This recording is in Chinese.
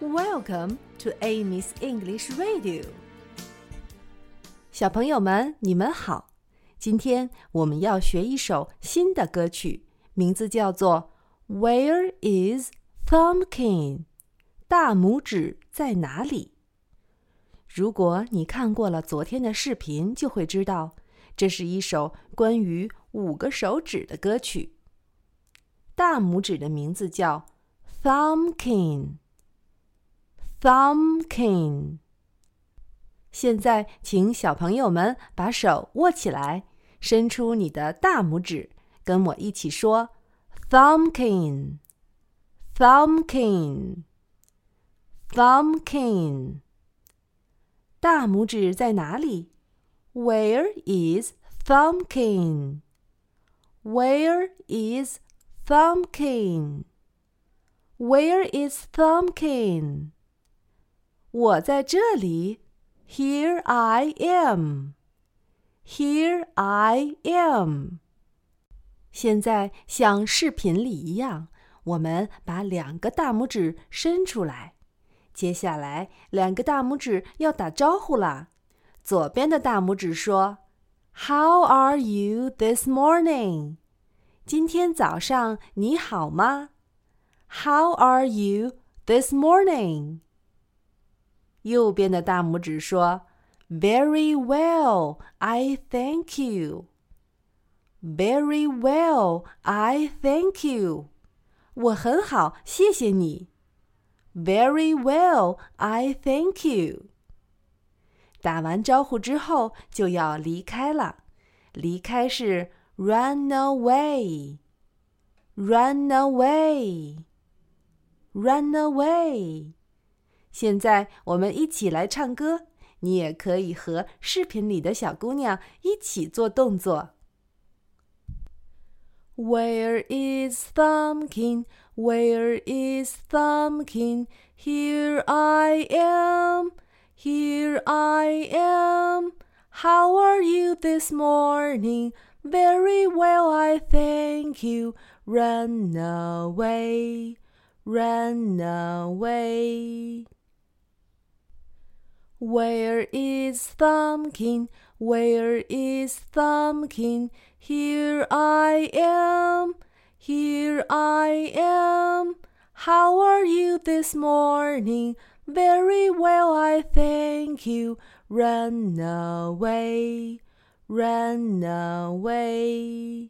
Welcome to Amy's English Radio。小朋友们，你们好！今天我们要学一首新的歌曲，名字叫做《Where Is Thumbkin》？大拇指在哪里？如果你看过了昨天的视频，就会知道，这是一首关于五个手指的歌曲。大拇指的名字叫 Thumbkin。Thumbkin。现在，请小朋友们把手握起来，伸出你的大拇指，跟我一起说：Thumbkin。Thumbkin。Thumbkin。大拇指在哪里？Where is Thumbkin？Where is Thumbkin? Where is Thumbkin? 我在这里。Here I am. Here I am. 现在像视频里一样，我们把两个大拇指伸出来。接下来，两个大拇指要打招呼了。左边的大拇指说：“How are you this morning？” 今天早上你好吗？How are you this morning？右边的大拇指说：“Very well, I thank you. Very well, I thank you. 我很好，谢谢你。Very well, I thank you. 打完招呼之后就要离开了，离开是。Run away, run away, run away。 现在我们一起来唱歌，你也可以和视频里的小姑娘一起做动作。Where is Thumbkin? Where is Thumbkin? Here I am, here I am. How are you this morning? Very well, I thank you. Run away, run away. Where is Thumbkin? Where is Thumbkin? Here I am, here I am. How are you this morning? Very well, I thank you. Run away run away.